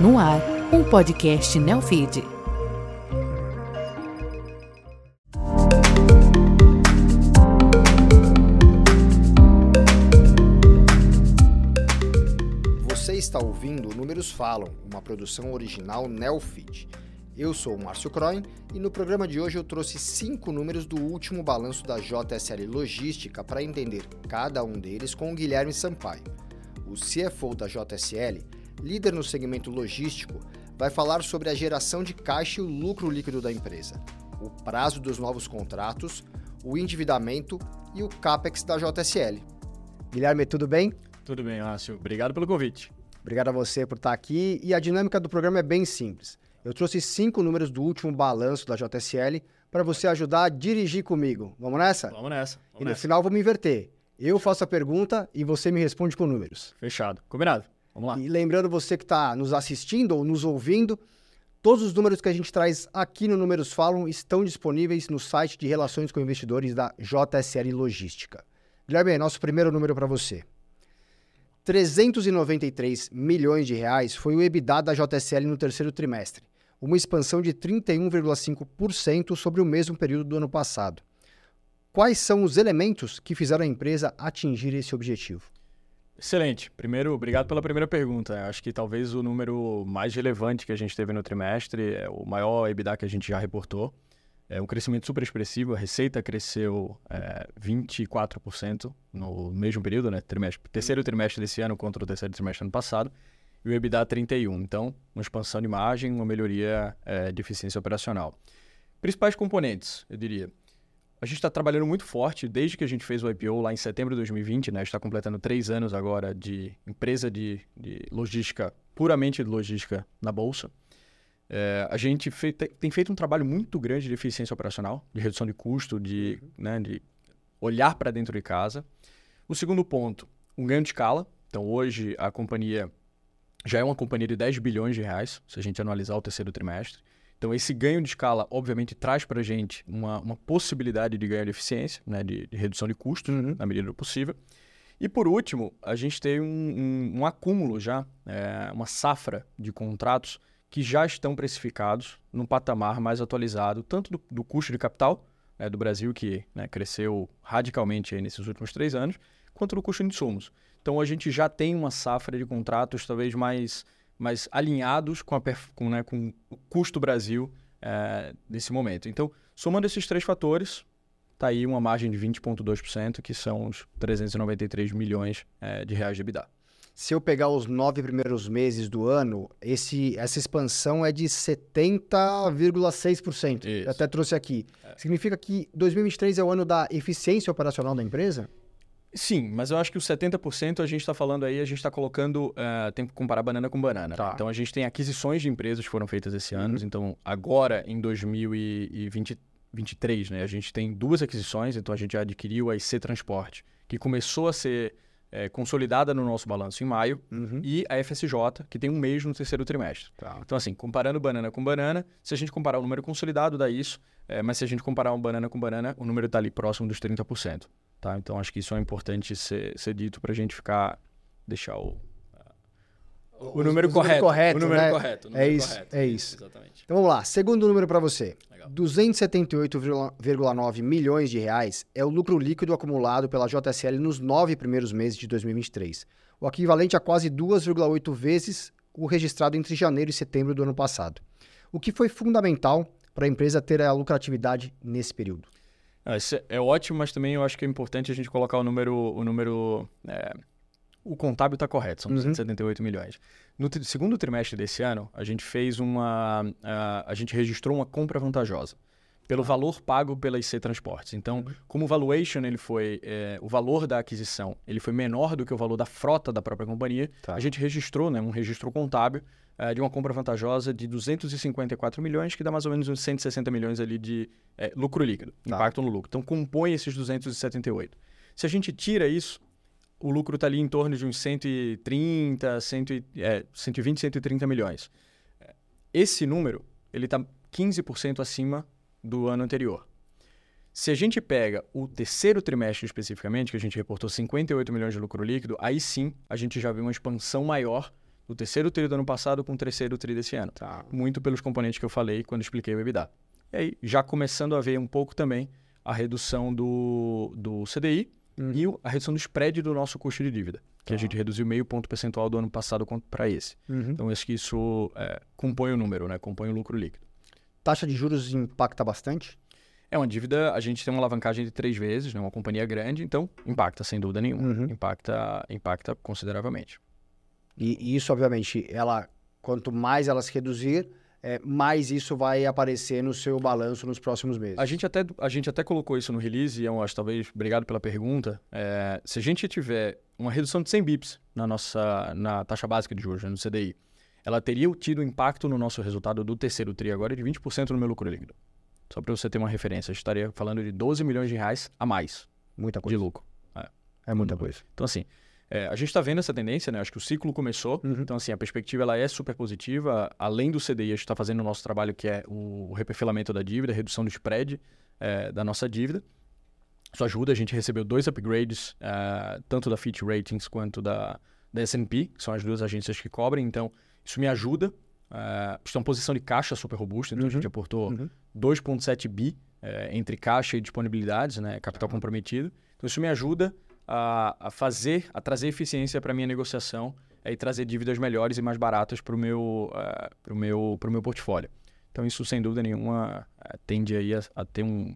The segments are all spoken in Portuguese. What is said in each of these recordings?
No ar, um podcast Neofeed. Você está ouvindo Números Falam, uma produção original Neofeed. Eu sou o Márcio Croin e no programa de hoje eu trouxe cinco números do último balanço da JSL Logística para entender cada um deles com o Guilherme Sampaio. O CFO da JSL, líder no segmento logístico, vai falar sobre a geração de caixa e o lucro líquido da empresa, o prazo dos novos contratos, o endividamento e o CAPEX da JSL. Guilherme, tudo bem? Tudo bem, Márcio. Obrigado pelo convite. Obrigado a você por estar aqui. E a dinâmica do programa é bem simples. Eu trouxe cinco números do último balanço da JSL para você ajudar a dirigir comigo. Vamos nessa? Vamos nessa. Vamos e no nessa. final vamos inverter. Eu faço a pergunta e você me responde com números. Fechado. Combinado. Vamos lá. E lembrando você que está nos assistindo ou nos ouvindo, todos os números que a gente traz aqui no Números Falam estão disponíveis no site de Relações com Investidores da JSL Logística. Guilherme, nosso primeiro número para você. 393 milhões de reais foi o EBITDA da JSL no terceiro trimestre, uma expansão de 31,5% sobre o mesmo período do ano passado. Quais são os elementos que fizeram a empresa atingir esse objetivo? Excelente. Primeiro, obrigado pela primeira pergunta. Acho que talvez o número mais relevante que a gente teve no trimestre é o maior EBITDA que a gente já reportou. É um crescimento super expressivo. A receita cresceu é, 24% no mesmo período, né? Trimestre, terceiro trimestre desse ano contra o terceiro trimestre do ano passado. E o EBITDA 31. Então, uma expansão de margem, uma melhoria é, de eficiência operacional. Principais componentes, eu diria. A gente está trabalhando muito forte desde que a gente fez o IPO lá em setembro de 2020, né? está completando três anos agora de empresa de, de logística, puramente de logística na Bolsa. É, a gente fei tem feito um trabalho muito grande de eficiência operacional, de redução de custo, de, né, de olhar para dentro de casa. O segundo ponto, um ganho de escala. Então, hoje, a companhia já é uma companhia de 10 bilhões de reais, se a gente analisar o terceiro trimestre. Então, esse ganho de escala, obviamente, traz para a gente uma, uma, possibilidade de ganho de eficiência, né, de, de redução de custos, uhum. na medida do possível. E, por último, a gente tem um, um, um acúmulo já, é, uma safra de contratos que já estão precificados num patamar mais atualizado, tanto do, do custo de capital né, do Brasil, que né, cresceu radicalmente nesses últimos três anos, quanto do custo de insumos. Então, a gente já tem uma safra de contratos talvez mais mas alinhados com, a, com, né, com o custo Brasil é, nesse momento. Então, somando esses três fatores, está aí uma margem de 20,2%, que são os 393 milhões é, de reais de EBITDA. Se eu pegar os nove primeiros meses do ano, esse, essa expansão é de 70,6%. Eu até trouxe aqui. É. Significa que 2023 é o ano da eficiência operacional da empresa? Sim, mas eu acho que os 70% a gente está falando aí, a gente está colocando, uh, tem que comparar banana com banana. Tá. Então a gente tem aquisições de empresas que foram feitas esse ano. Uhum. Então agora em 2023, né, a gente tem duas aquisições. Então a gente já adquiriu a IC Transporte, que começou a ser é, consolidada no nosso balanço em maio, uhum. e a FSJ, que tem um mês no terceiro trimestre. Tá. Então assim, comparando banana com banana, se a gente comparar o número consolidado dá isso, é, mas se a gente comparar um banana com banana, o número está ali próximo dos 30%. Tá? Então acho que isso é importante ser, ser dito para a gente ficar deixar o, o, o número, correto, correto. O número né? correto. O número é isso. Correto. É isso. Exatamente. Então vamos lá. Segundo número para você. 278,9 milhões de reais é o lucro líquido acumulado pela JSL nos nove primeiros meses de 2023, o equivalente a quase 2,8 vezes o registrado entre janeiro e setembro do ano passado. O que foi fundamental para a empresa ter a lucratividade nesse período? Ah, isso é ótimo, mas também eu acho que é importante a gente colocar o número. O número. É, o contábil está correto, são 278 uhum. milhões. No segundo trimestre desse ano, a gente fez uma. Uh, a gente registrou uma compra vantajosa pelo ah. valor pago pela IC Transportes. Então, uhum. como o valuation ele foi, é, o valor da aquisição ele foi menor do que o valor da frota da própria companhia, tá. a gente registrou, né, um registro contábil é, de uma compra vantajosa de 254 milhões, que dá mais ou menos uns 160 milhões ali de é, lucro líquido, tá. impacto no lucro. Então, compõe esses 278. Se a gente tira isso, o lucro está ali em torno de uns 130, 100, é, 120, 130 milhões. Esse número, ele está 15% acima do ano anterior. Se a gente pega o terceiro trimestre especificamente, que a gente reportou 58 milhões de lucro líquido, aí sim a gente já vê uma expansão maior do terceiro tri do ano passado com o terceiro tri desse ano. Tá. Muito pelos componentes que eu falei quando expliquei o EBITDA. E aí, já começando a ver um pouco também a redução do, do CDI Uhum. e a redução do spread do nosso custo de dívida, que a Tá. gente reduziu meio ponto percentual do ano passado para esse. Uhum. Então, acho que isso é, compõe o número, né? compõe o lucro líquido. Taxa de juros impacta bastante? É uma dívida, a gente tem uma alavancagem de três vezes, né? uma companhia grande, então impacta sem dúvida nenhuma. Uhum. Impacta, impacta consideravelmente. E, e isso, obviamente, ela quanto mais ela se reduzir, é, mais isso vai aparecer no seu balanço nos próximos meses. A gente até, a gente até colocou isso no release, e eu acho, talvez, obrigado pela pergunta. É, se a gente tiver uma redução de 100 bips na nossa na taxa básica de juros, né, no CDI, ela teria tido impacto no nosso resultado do terceiro TRI agora de 20% no meu lucro líquido. Só para você ter uma referência, a gente estaria falando de 12 milhões de reais a mais Muita de coisa. lucro. É muita coisa. Então, assim, é, a gente está vendo essa tendência, né? Acho que o ciclo começou. Uhum. Então, assim, a perspectiva ela é super positiva. Além do CDI, a gente está fazendo o nosso trabalho que é o reperfilamento da dívida, redução do spread é, da nossa dívida. Isso ajuda. A gente recebeu dois upgrades, é, tanto da Fitch Ratings quanto da, da S&P, que são as duas agências que cobrem. Então, isso me ajuda. É, a gente tem uma posição de caixa super robusta. Então, a gente aportou Uhum. 2,7 bi é, entre caixa e disponibilidades, né, capital comprometido. Então isso me ajuda a, a fazer, a trazer eficiência para minha negociação é, e trazer dívidas melhores e mais baratas para o meu, eh, pro meu, pro meu portfólio. Então isso sem dúvida nenhuma eh, tende aí a, a ter um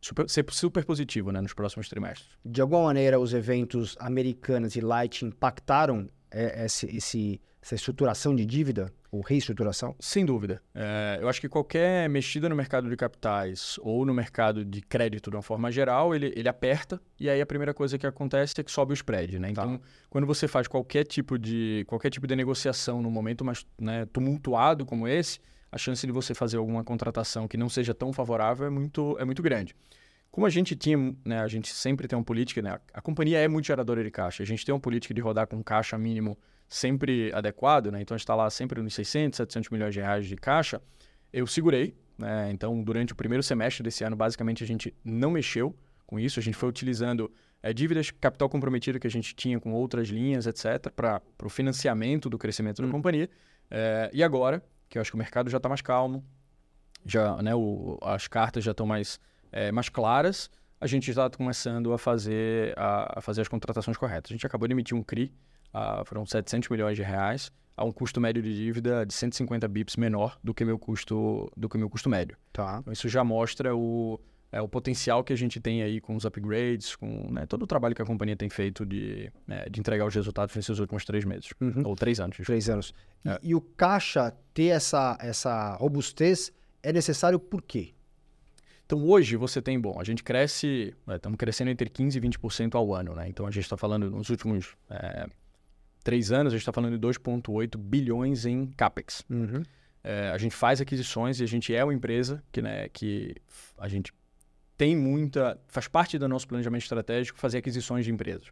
super, ser super positivo, né, nos próximos trimestres. De alguma maneira, os eventos americanos e Light impactaram é, esse- essa estruturação de dívida, ou reestruturação? Sem dúvida. É, eu acho que qualquer mexida no mercado de capitais ou no mercado de crédito de uma forma geral, ele, ele aperta e aí a primeira coisa que acontece é que sobe o spread, né? Então, quando você faz qualquer tipo de qualquer tipo de negociação num momento mais né, tumultuado como esse, a chance de você fazer alguma contratação que não seja tão favorável é muito, é muito grande. Como a gente tinha, né, a gente sempre tem uma política, né, a, companhia é muito geradora de caixa, a gente tem uma política de rodar com caixa mínimo sempre adequado, né, então a gente está lá sempre nos 600, 700 milhões de reais de caixa, eu segurei, né, então durante o primeiro semestre desse ano, basicamente a gente não mexeu com isso, a gente foi utilizando é, dívidas, capital comprometido que a gente tinha com outras linhas, etc., para o financiamento do crescimento da companhia, É, e agora, que eu acho que o mercado já está mais calmo, já, né, o- as cartas já estão mais, é, mais claras, a gente está começando a fazer, a, a fazer as contratações corretas. A gente acabou de emitir um CRI, ah, foram 700 milhões de reais, a um custo médio de dívida de 150 bips menor do que meu custo, do que meu custo médio. Tá. Então, isso já mostra o, é, o potencial que a gente tem aí com os upgrades, com né, todo o trabalho que a companhia tem feito de, né, de entregar os resultados nesses últimos três meses. Uhum. Ou três anos. Três anos. E, É. e o caixa ter essa, essa robustez é necessário por quê? Então hoje você tem, bom, a gente cresce, né, estamos crescendo entre 15% e 20% ao ano, né? Então a gente está falando nos últimos é, três anos, a gente está falando de 2,8 bilhões em CAPEX. Uhum. É, a gente faz aquisições e a gente é uma empresa que, né, que a gente tem muita. faz parte do nosso planejamento estratégico fazer aquisições de empresas.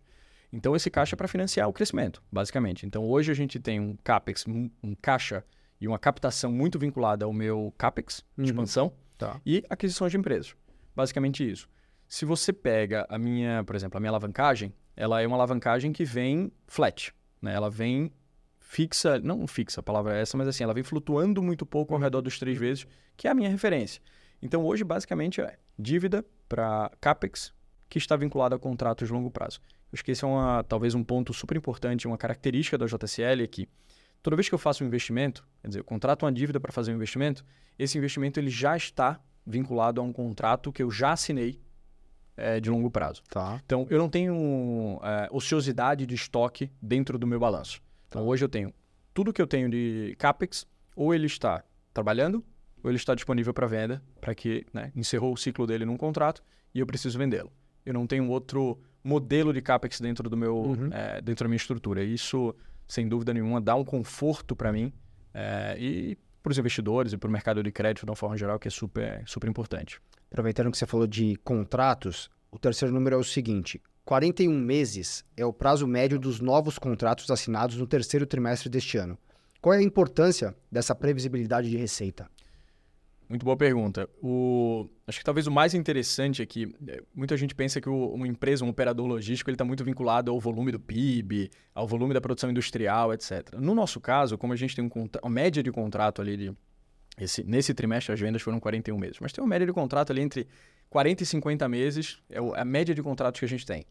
Então esse caixa é para financiar o crescimento, basicamente. Então hoje a gente tem um CAPEX, um, um caixa e uma captação muito vinculada ao meu CAPEX, Uhum. expansão, Tá. e aquisições de empresas. Basicamente isso. Se você pega a minha, por exemplo, a minha alavancagem, ela é uma alavancagem que vem flat, né? Ela vem fixa, não fixa, a palavra é essa, mas assim, ela vem flutuando muito pouco ao redor dos três vezes, que é a minha referência. Então hoje, basicamente, é dívida para CAPEX que está vinculada a contratos de longo prazo. Eu acho que esse é uma, talvez um ponto super importante, uma característica da JSL é que toda vez que eu faço um investimento, quer dizer, eu contrato uma dívida para fazer um investimento, esse investimento ele já está vinculado a um contrato que eu já assinei eh, de longo prazo. Tá. Então, eu não tenho eh, ociosidade de estoque dentro do meu balanço. Então, hoje eu tenho tudo que eu tenho de CAPEX, ou ele está trabalhando, ou ele está disponível para venda, para que né, encerrou o ciclo dele num contrato e eu preciso vendê-lo. Eu não tenho outro modelo de CAPEX dentro, do meu, Uhum. eh, dentro da minha estrutura. Isso, sem dúvida nenhuma, dá um conforto para mim eh, e para os investidores e para o mercado de crédito de uma forma geral, que é super, super importante. Aproveitando que você falou de contratos, o terceiro número é o seguinte: 41 meses é o prazo médio dos novos contratos assinados no terceiro trimestre deste ano. Qual é a importância dessa previsibilidade de receita? Muito boa pergunta. O, acho que talvez o mais interessante aqui, é, muita gente pensa que o, uma empresa, um operador logístico, ele está muito vinculado ao volume do PIB, ao volume da produção industrial, etc. No nosso caso, como a gente tem um, uma média de contrato ali de esse, nesse trimestre as vendas foram 41 meses, mas tem uma média de contrato ali entre 40 e 50 meses, é a média de contratos que a gente tem.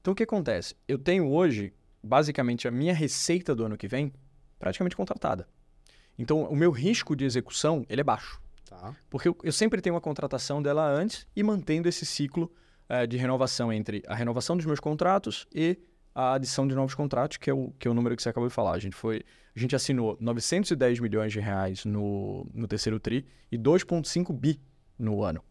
Então o que acontece? Eu tenho hoje, basicamente, a minha receita do ano que vem praticamente contratada. Então o meu risco de execução ele é baixo. Tá. Porque eu, eu, sempre tenho uma contratação dela antes e mantendo esse ciclo uh, de renovação entre a renovação dos meus contratos e a adição de novos contratos, que é o, que é o número que você acabou de falar. A gente, foi, a gente assinou 910 milhões de reais no, no terceiro TRI e 2,5 bi no ano.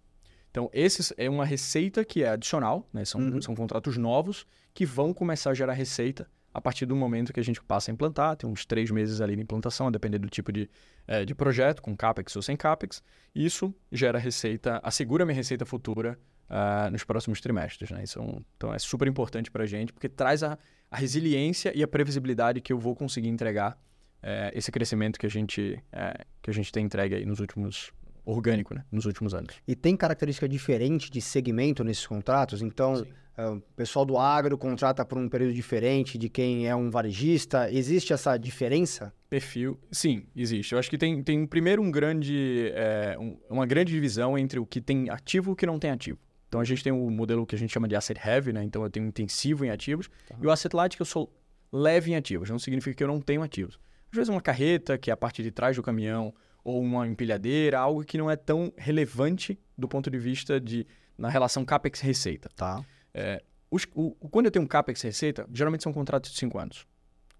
Então, esse é uma receita que é adicional, né? são, uhum. são contratos novos que vão começar a gerar receita a partir do momento que a gente passa a implantar, tem uns três meses ali de implantação, a depender do tipo de, é, de projeto, com CAPEX ou sem CAPEX. Isso gera receita, assegura minha receita futura uh, nos próximos trimestres. Né? Isso é um, então é super importante para a gente, porque traz a, a, resiliência e a previsibilidade que eu vou conseguir entregar é, esse crescimento que a gente, é, que a gente tem entregue aí nos últimos orgânico, né, nos últimos anos. E tem característica diferente de segmento nesses contratos? Então, é, o pessoal do agro contrata por um período diferente de quem é um varejista. Existe essa diferença? Perfil, sim, existe. Eu acho que tem, tem primeiro um grande, é, um, uma grande divisão entre o que tem ativo e o que não tem ativo. Então a gente tem o um modelo que a gente chama de asset heavy, né? Então eu tenho intensivo em ativos. Tá. E o asset light que eu sou leve em ativos. Não significa que eu não tenho ativos. Às vezes uma carreta, que é a parte de trás do caminhão, ou uma empilhadeira, algo que não é tão relevante do ponto de vista de na relação capex-receita. Tá. É, os, o, quando eu tenho um capex-receita, geralmente são contratos de 5 anos.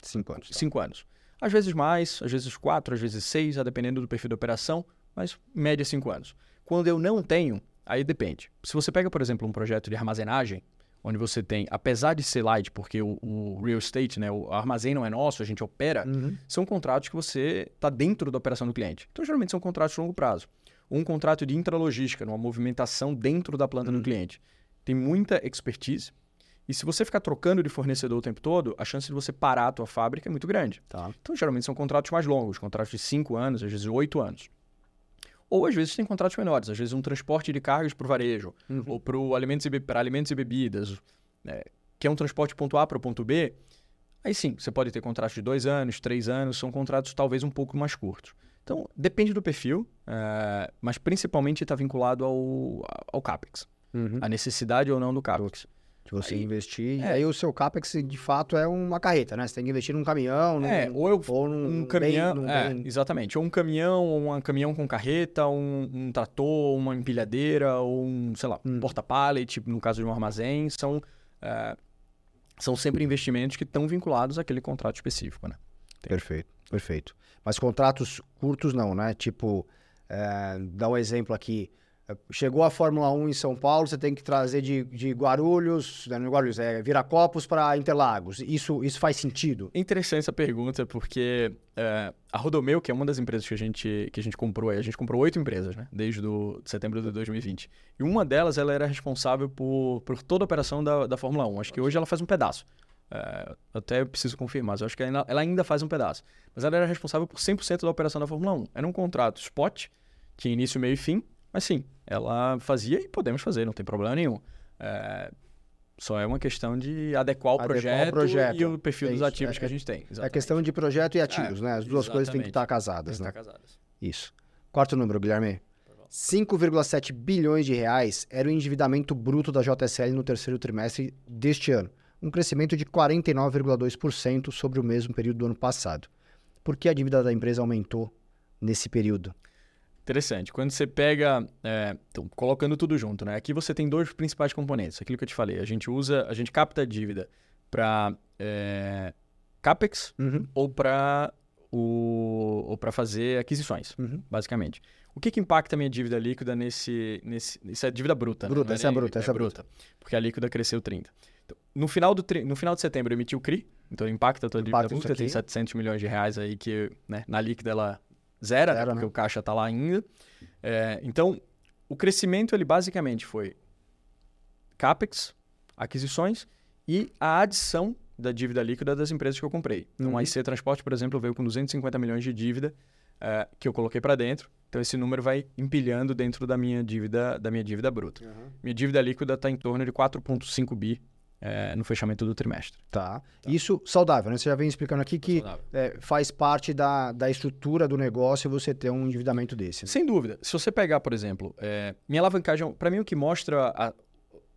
5 anos. 5 tá. anos. Às vezes mais, às vezes 4, às vezes 6, a dependendo do perfil da operação, mas média 5 anos. Quando eu não tenho, aí depende. Se você pega, por exemplo, um projeto de armazenagem, onde você tem, apesar de ser light, porque o, o real estate, né, o armazém não é nosso, a gente opera, uhum. são contratos que você está dentro da operação do cliente. Então, geralmente são contratos de longo prazo. Um contrato de intralogística, uma movimentação dentro da planta uhum. do cliente. Tem muita expertise. E se você ficar trocando de fornecedor o tempo todo, a chance de você parar a tua fábrica é muito grande. Tá. Então, geralmente são contratos mais longos, contratos de 5 anos, às vezes 8 anos. Ou às vezes tem contratos menores, às vezes um transporte de cargas para o varejo, uhum. ou para alimentos, e alimentos e bebidas, né, que é um transporte ponto A para o ponto B. Aí sim, você pode ter contratos de dois anos, três anos, são contratos talvez um pouco mais curtos. Então, depende do perfil, uh, mas principalmente está vinculado ao, ao CAPEX. Uhum. A necessidade ou não do CAPEX de você aí, investir. É. E aí o seu CAPEX, de fato, é uma carreta, né? Você tem que investir num caminhão, num, é, ou, eu, ou num, um caminhão. Bem, é, bem... Exatamente. Ou um caminhão, ou um caminhão com carreta, um, um trator, uma empilhadeira, ou um, sei lá, hum. porta-pallet, no caso de um armazém. São, é, são sempre investimentos que estão vinculados àquele contrato específico, né? Perfeito, perfeito. Mas contratos curtos não, né? Tipo, é, dá um exemplo aqui Chegou a Fórmula 1 em São Paulo, você tem que trazer de, de Guarulhos, não é Guarulhos, é Viracopos para Interlagos. Isso, isso faz sentido? Interessante essa pergunta, porque é, a Rodomeu, que é uma das empresas que a gente, que a gente comprou, a gente comprou oito empresas, né? Desde do, setembro de 2020. E uma delas, ela era responsável por, por toda a operação da, da Fórmula 1. Acho que hoje ela faz um pedaço. É, até preciso confirmar, mas acho que ela, ela ainda faz um pedaço. Mas ela era responsável por 100% da operação da Fórmula 1. Era um contrato spot, tinha início, meio e fim, mas sim, ela fazia e podemos fazer, não tem problema nenhum. É, só é uma questão de adequar o, adequar projeto, o projeto, e o perfil é dos ativos é, que a gente tem. Exatamente. É questão de projeto e ativos, é, né? As duas coisas têm que estar casadas, né? Estar casadas. Isso. Quarto número, Guilherme. 5,7 bilhões de reais era o endividamento bruto da JSL no terceiro trimestre deste ano, um crescimento de 49,2% sobre o mesmo período do ano passado. Por que a dívida da empresa aumentou nesse período? Interessante. Quando você pega, é, então, colocando tudo junto, né? Aqui você tem dois principais componentes. Aquilo que eu te falei, a gente usa, a gente capta a dívida para é, capex uhum. ou para o ou para fazer aquisições, uhum. basicamente. O que, que impacta a minha dívida líquida nesse, nesse isso é dívida bruta? Bruta, né? essa é, é bruta, essa é bruta. Porque a líquida cresceu 30. Então, no final do no final de setembro eu emiti o CRI, então impacta a tua dívida bruta, tem 700 milhões de reais aí que, né, na líquida ela zero, né? porque né? o caixa está lá ainda. É, então, o crescimento ele basicamente foi capex, aquisições e a adição da dívida líquida das empresas que eu comprei. Então, Uhum. a IC Transporte, por exemplo, veio com 250 milhões de dívida eh, que eu coloquei para dentro. Então, esse número vai empilhando dentro da minha dívida, da minha dívida bruta. Minha dívida líquida está em torno de 4,5 bi eh, no fechamento do trimestre. Tá. Isso saudável, né? Você já vem explicando aqui que é, faz parte da, da estrutura do negócio você ter um endividamento desse. né? Sem dúvida. Se você pegar, por exemplo, é, minha alavancagem, para mim o que mostra a-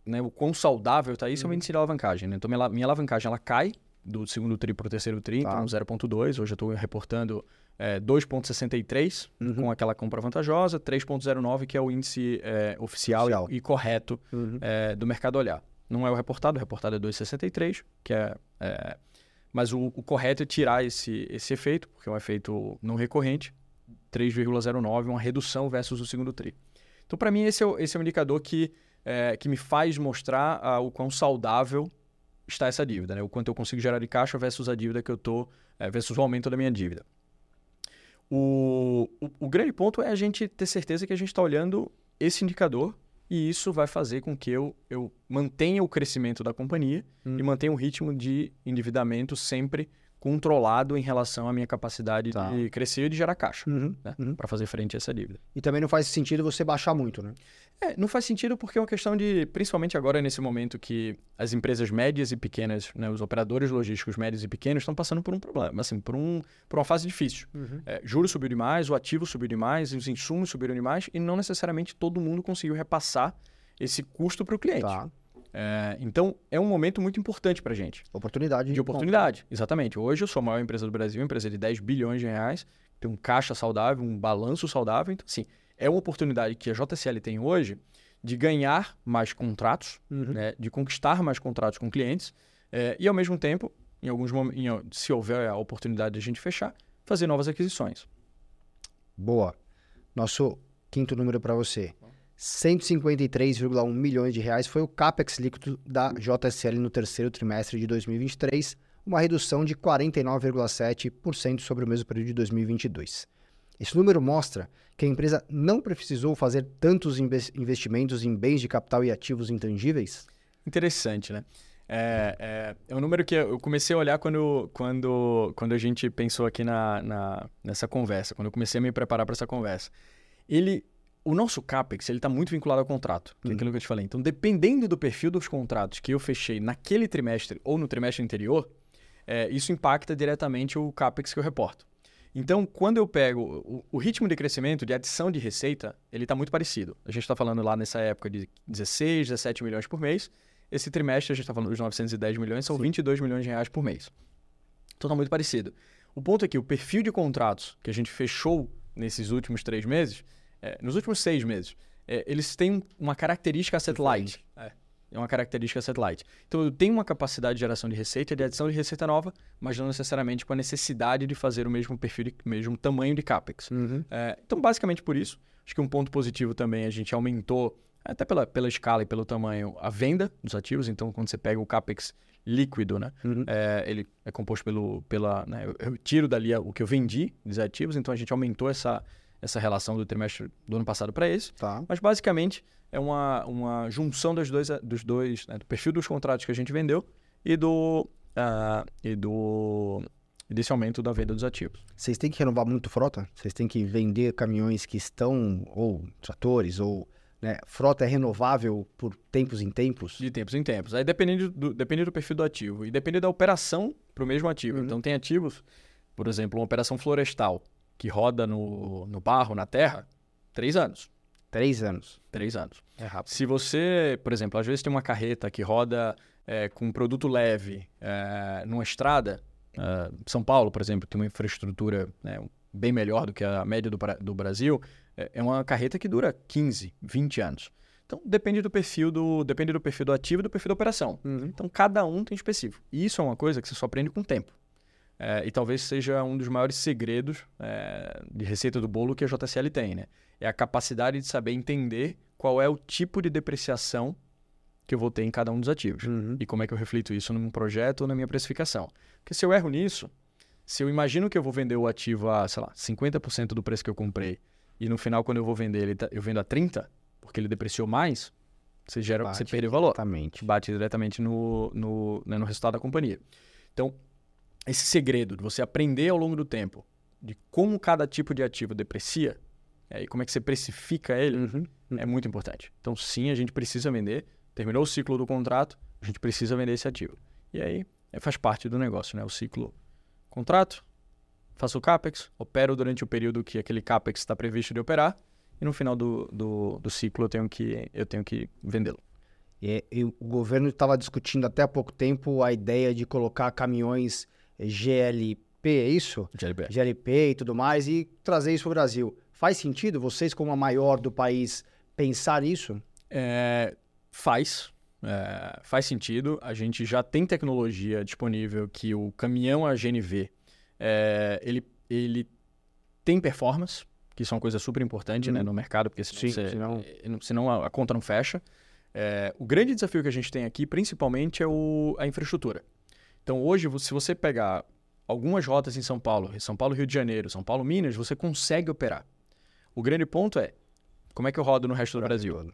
né, o quão saudável está isso é o índice de alavancagem. Né? Então, minha, minha alavancagem ela cai do segundo tri para o terceiro tri, Tá. então 0,2. Hoje eu estou reportando é, 2,63 Uhum. com aquela compra vantajosa, 3,09 que é o índice é, oficial, Oficial. E, e correto Uhum. é, do mercado olhar. Não é o reportado, o reportado é 2,63, que é, é, mas o, o correto é tirar esse, esse efeito, porque é um efeito não recorrente, 3,09, uma redução versus o segundo tri. Então, para mim, esse é, o, esse é o indicador que, é, que me faz mostrar ah, o quão saudável está essa dívida, né? o quanto eu consigo gerar de caixa versus a dívida que eu estou, versus o aumento da minha dívida. O, o, o grande ponto é a gente ter certeza que a gente está olhando esse indicador e isso vai fazer com que eu, eu mantenha o crescimento da companhia Hum. e mantenha um ritmo de endividamento sempre controlado em relação à minha capacidade Tá. de crescer e de gerar caixa, Uhum. né? Uhum. Para fazer frente a essa dívida. E também não faz sentido você baixar muito, né? É, não faz sentido porque é uma questão de, principalmente agora nesse momento que as empresas médias e pequenas, né, os operadores logísticos médios e pequenos estão passando por um problema, assim, por, um, por uma fase difícil. É, juros subiu demais, o ativo subiu demais, os insumos subiram demais e não necessariamente todo mundo conseguiu repassar esse custo para o cliente. Tá. É, então, é um momento muito importante para a gente. Oportunidade. De oportunidade, exatamente. Hoje eu sou a maior empresa do Brasil, empresa de 10 bilhões de reais, tem um caixa saudável, um balanço saudável. Então, assim, é uma oportunidade que a JCL tem hoje de ganhar mais contratos, Uhum. né, de conquistar mais contratos com clientes é, e, ao mesmo tempo, em alguns momentos, se houver a oportunidade de a gente fechar, fazer novas aquisições. Boa. Nosso quinto número para você. 153,1 milhões de reais foi o capex líquido da JSL no terceiro trimestre de 2023, uma redução de 49,7% sobre o mesmo período de 2022. Esse número mostra que a empresa não precisou fazer tantos inves- investimentos em bens de capital e ativos intangíveis? Interessante, né? É, é, é um número que eu comecei a olhar quando, quando, quando a gente pensou aqui na, na- nessa conversa, quando eu comecei a me preparar para essa conversa. Ele, o nosso CAPEX, ele está muito vinculado ao contrato, que é Uhum. aquilo que eu te falei. Então, dependendo do perfil dos contratos que eu fechei naquele trimestre ou no trimestre anterior, é, isso impacta diretamente o CAPEX que eu reporto. Então, quando eu pego o, o ritmo de crescimento, de adição de receita, ele está muito parecido. A gente está falando lá nessa época de 16, 17 milhões por mês. Esse trimestre a gente está falando dos 910 milhões, são 22 milhões de reais por mês. Então está muito parecido. O ponto é que o perfil de contratos que a gente fechou nesses últimos três meses, é, nos últimos seis meses, é, eles têm uma característica asset light. É, é uma característica asset light. Então eu tenho uma capacidade de geração de receita, de adição de receita nova, mas não necessariamente com a necessidade de fazer o mesmo perfil, de, mesmo tamanho de capex. É, então, basicamente por isso, acho que um ponto positivo também, a gente aumentou, até pela, pela escala e pelo tamanho, a venda dos ativos. Então, quando você pega o CAPEX líquido, né? Uhum. é, ele é composto pelo, pela... Né, eu, eu tiro dali o que eu vendi dos ativos, então a gente aumentou essa, essa relação do trimestre do ano passado para esse. Tá. Mas, basicamente, é uma, uma junção dos dois, dos dois né, do perfil dos contratos que a gente vendeu e do... ah, e do desse aumento da venda dos ativos. Vocês têm que renovar muito frota? Vocês têm que vender caminhões que estão, ou tratores, ou né, frota é renovável por tempos em tempos? De tempos em tempos. Aí depende do, depende do perfil do ativo e depende da operação para o mesmo ativo. Uhum. Então tem ativos, por exemplo, uma operação florestal que roda no, no barro, na terra, três anos. Três anos. Três anos. É rápido. Se você, por exemplo, às vezes tem uma carreta que roda é, com produto leve é, numa estrada, é, São Paulo, por exemplo, tem uma infraestrutura né, bem melhor do que a média do, do Brasil, é, é uma carreta que dura 15, 20 anos. Então depende do perfil do, depende do perfil do ativo e do perfil da operação. Então cada um tem específico. E isso é uma coisa que você só aprende com o tempo. É, e talvez seja um dos maiores segredos é, de receita do bolo que a JCL tem, né? É a capacidade de saber entender qual é o tipo de depreciação que eu vou ter em cada um dos ativos. Uhum. E como é que eu reflito isso num projeto ou na minha precificação. Porque se eu erro nisso, se eu imagino que eu vou vender o ativo a, sei lá, 50% do preço que eu comprei, e no final, quando eu vou vender, ele tá- eu vendo a 30%, porque ele depreciou mais, você, gera, Bate você perdeu valor. Exatamente. Bate diretamente no, no, né, no resultado da companhia. Então, esse segredo de você aprender ao longo do tempo de como cada tipo de ativo deprecia é, e como é que você precifica ele Uhum. é muito importante. Então, sim, a gente precisa vender. Terminou o ciclo do contrato, a gente precisa vender esse ativo. E aí, é, faz parte do negócio, né? O ciclo contrato, faço o CAPEX, opero durante o período que aquele CAPEX está previsto de operar e no final do, do, do ciclo eu tenho que, eu tenho que vendê-lo. E, e o governo estava discutindo até há pouco tempo a ideia de colocar caminhões GLP, é isso? GLP. GLP e tudo mais, e trazer isso para o Brasil. Faz sentido vocês, como a maior do país, pensar isso? É, faz. é, faz sentido. A gente já tem tecnologia disponível que o caminhão a GNV é, ele, ele tem performance, que isso é coisa super importante né, Uhum. no mercado, porque senão, Sim, você- senão- não- senão a, a conta não fecha. É, o grande desafio que a gente tem aqui, principalmente, é o- a infraestrutura. Então, hoje, se você pegar algumas rotas em São Paulo, São Paulo, Rio de Janeiro, São Paulo, Minas, você consegue operar. O grande ponto é como é que eu rodo no resto do Brasil. todo.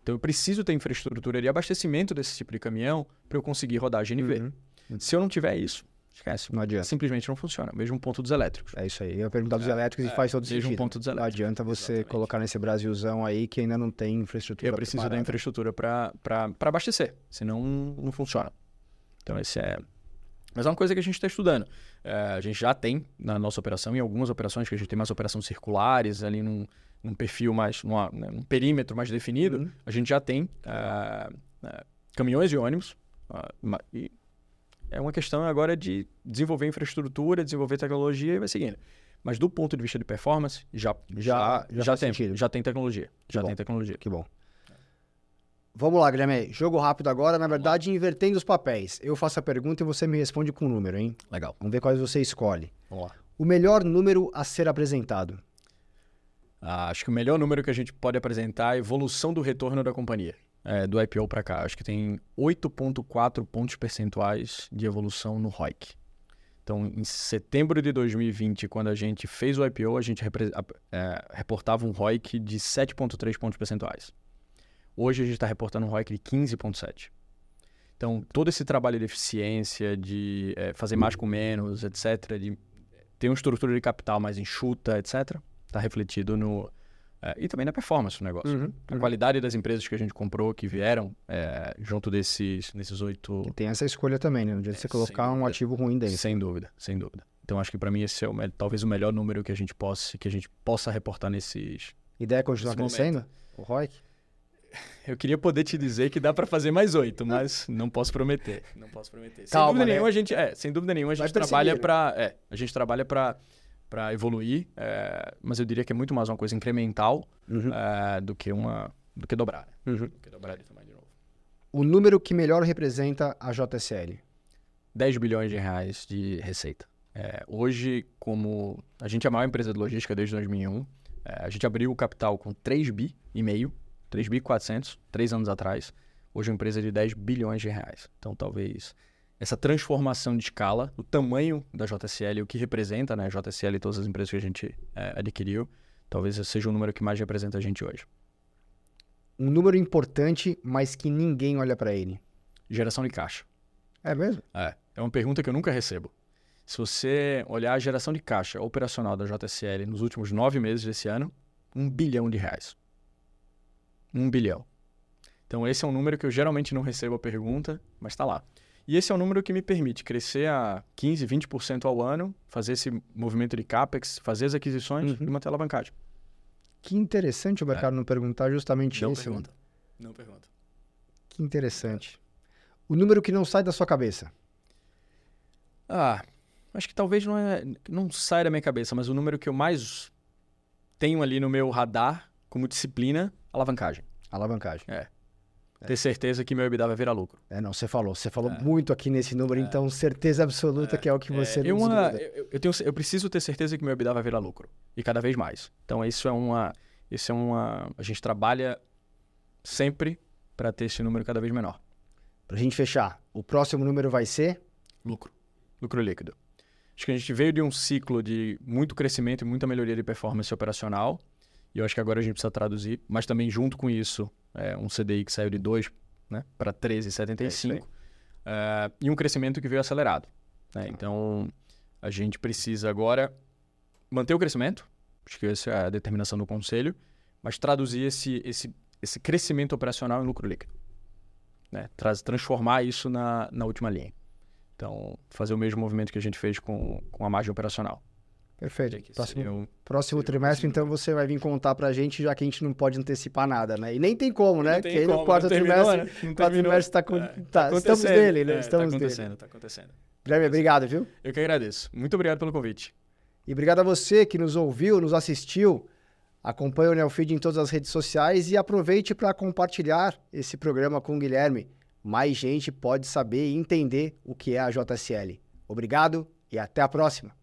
Então eu preciso ter infraestrutura de abastecimento desse tipo de caminhão para eu conseguir rodar a GNV. Uhum. Se eu não tiver isso, esquece. Não adianta. Simplesmente não funciona. Mesmo ponto dos elétricos. É isso aí. Eu ia perguntar dos elétricos e faz todo Mesmo sentido. ponto dos Não elétricos. adianta você Exatamente. colocar nesse Brasilzão aí que ainda não tem infraestrutura Eu preciso da preparada. infraestrutura para abastecer, senão não funciona. Então esse é. Mas é uma coisa que a gente está estudando. É, a gente já tem na nossa operação, em algumas operações, que a gente tem mais operações circulares, ali num, num perfil mais, numa, né, num perímetro mais definido, Uhum. a gente já tem ah, ah, caminhões e ônibus. ma- e é uma questão agora de desenvolver infraestrutura, desenvolver tecnologia e vai seguindo. Mas do ponto de vista de performance, já, Já- já já, tem, sentido. já tem tecnologia. Já bom. tem tecnologia. Que bom. Vamos lá, Guilherme. Jogo rápido agora, na verdade, invertendo os papéis. Eu faço a pergunta e você me responde com um número, hein? Legal. Vamos ver quais você escolhe. Vamos lá. O melhor número a ser apresentado. Ah, acho que o melhor número que a gente pode apresentar é a evolução do retorno da companhia, é, do IPO para cá. Acho que tem 8,4 pontos percentuais de evolução no ROIC. Então, em setembro de 2020, quando a gente fez o IPO, a gente é, reportava um ROIC de 7,3 pontos percentuais. Hoje a gente está reportando um ROIC de 15,7. Então, todo esse trabalho de eficiência, de é, fazer mais com menos, etc., de ter uma estrutura de capital mais enxuta, etc., está refletido no. é, e também na performance do negócio. Uhum, A qualidade das empresas que a gente comprou, que vieram é, junto desses, nesses oito. Tem essa escolha também, né? Não adianta É, você colocar um ativo ruim dentro. Sem dúvida, sem dúvida. Então acho que para mim esse é o, talvez o melhor número que a gente possa, que a gente possa reportar nesses. Ideia é continuar crescendo? O ROIC? Eu queria poder te dizer que dá para fazer mais oito, mas não posso prometer. Não posso prometer. Sem Calma, dúvida né? nenhuma a gente, é, sem dúvida nenhuma a gente trabalha perseguir. para, é, a gente trabalha para para evoluir, é, mas eu diria que é muito mais uma coisa incremental Uhum. é, do que uma do que dobrar, né? Uhum. do que dobrar de tamanho de novo. O número que melhor representa a JSL. 10 bilhões de reais de receita. É, hoje, como a gente é a maior empresa de logística desde 2001, é, a gente abriu o capital com 3 bi e meio, 3 bi 400, três anos atrás. Hoje é uma empresa de 10 bilhões de reais. Então, talvez essa transformação de escala, o tamanho da JSL, o que representa né, a JSL e todas as empresas que a gente é, adquiriu, talvez seja o número que mais representa a gente hoje. Um número importante, mas que ninguém olha pra ele. Geração de caixa. É mesmo? É, é uma pergunta que eu nunca recebo. Se você olhar a geração de caixa operacional da JSL nos últimos nove meses desse ano, um bilhão de reais. Um bilhão. Então, esse é um número que eu geralmente não recebo a pergunta, mas está lá. E esse é um número que me permite crescer a 15%, 20% ao ano, fazer esse movimento de CAPEX, fazer as aquisições Uhum. e manter a alavancagem. Que interessante o mercado não perguntar justamente Não isso. pergunta. Não pergunta. Que interessante. O número que não sai da sua cabeça. Ah, acho que talvez não, é, não saia da minha cabeça, mas o número que eu mais tenho ali no meu radar como disciplina, alavancagem. Alavancagem. Ter certeza que meu EBITDA vai virar lucro. É, não, você falou. Você falou É. muito aqui nesse número, então certeza absoluta que é o que você É, eu, não uma- eu, eu tenho, eu preciso ter certeza que meu EBITDA vai virar lucro. E cada vez mais. Então, isso é uma. Isso é uma. A gente trabalha sempre para ter esse número cada vez menor. Pra gente fechar, o próximo número vai ser Lucro. Lucro líquido. Acho que a gente veio de um ciclo de muito crescimento e muita melhoria de performance operacional. E eu acho que agora a gente precisa traduzir, mas também junto com isso, é, um CDI que saiu de 2 né, para 13,75 é e um crescimento que veio acelerado. Né? Então, a gente precisa agora manter o crescimento, acho que essa é a determinação do conselho, mas traduzir esse, esse, esse crescimento operacional em lucro líquido. Né? Traz, transformar isso na, na última linha. Então, fazer o mesmo movimento que a gente fez com, com a margem operacional. Perfeito. Próximo, próximo trimestre, então, você vai vir contar pra gente, já que a gente não pode antecipar nada, né? E nem tem como, né? Porque aí no quarto trimestre, né? quarto trimestre tá, com, é, tá, tá estamos nele, né? É, estamos tá acontecendo, dele. tá acontecendo. Guilherme, obrigado, viu? Eu que agradeço. Muito obrigado pelo convite. E obrigado a você que nos ouviu, nos assistiu. Acompanhe o Neofeed em todas as redes sociais e aproveite para compartilhar esse programa com o Guilherme. Mais gente pode saber e entender o que é a JSL. Obrigado e até a próxima.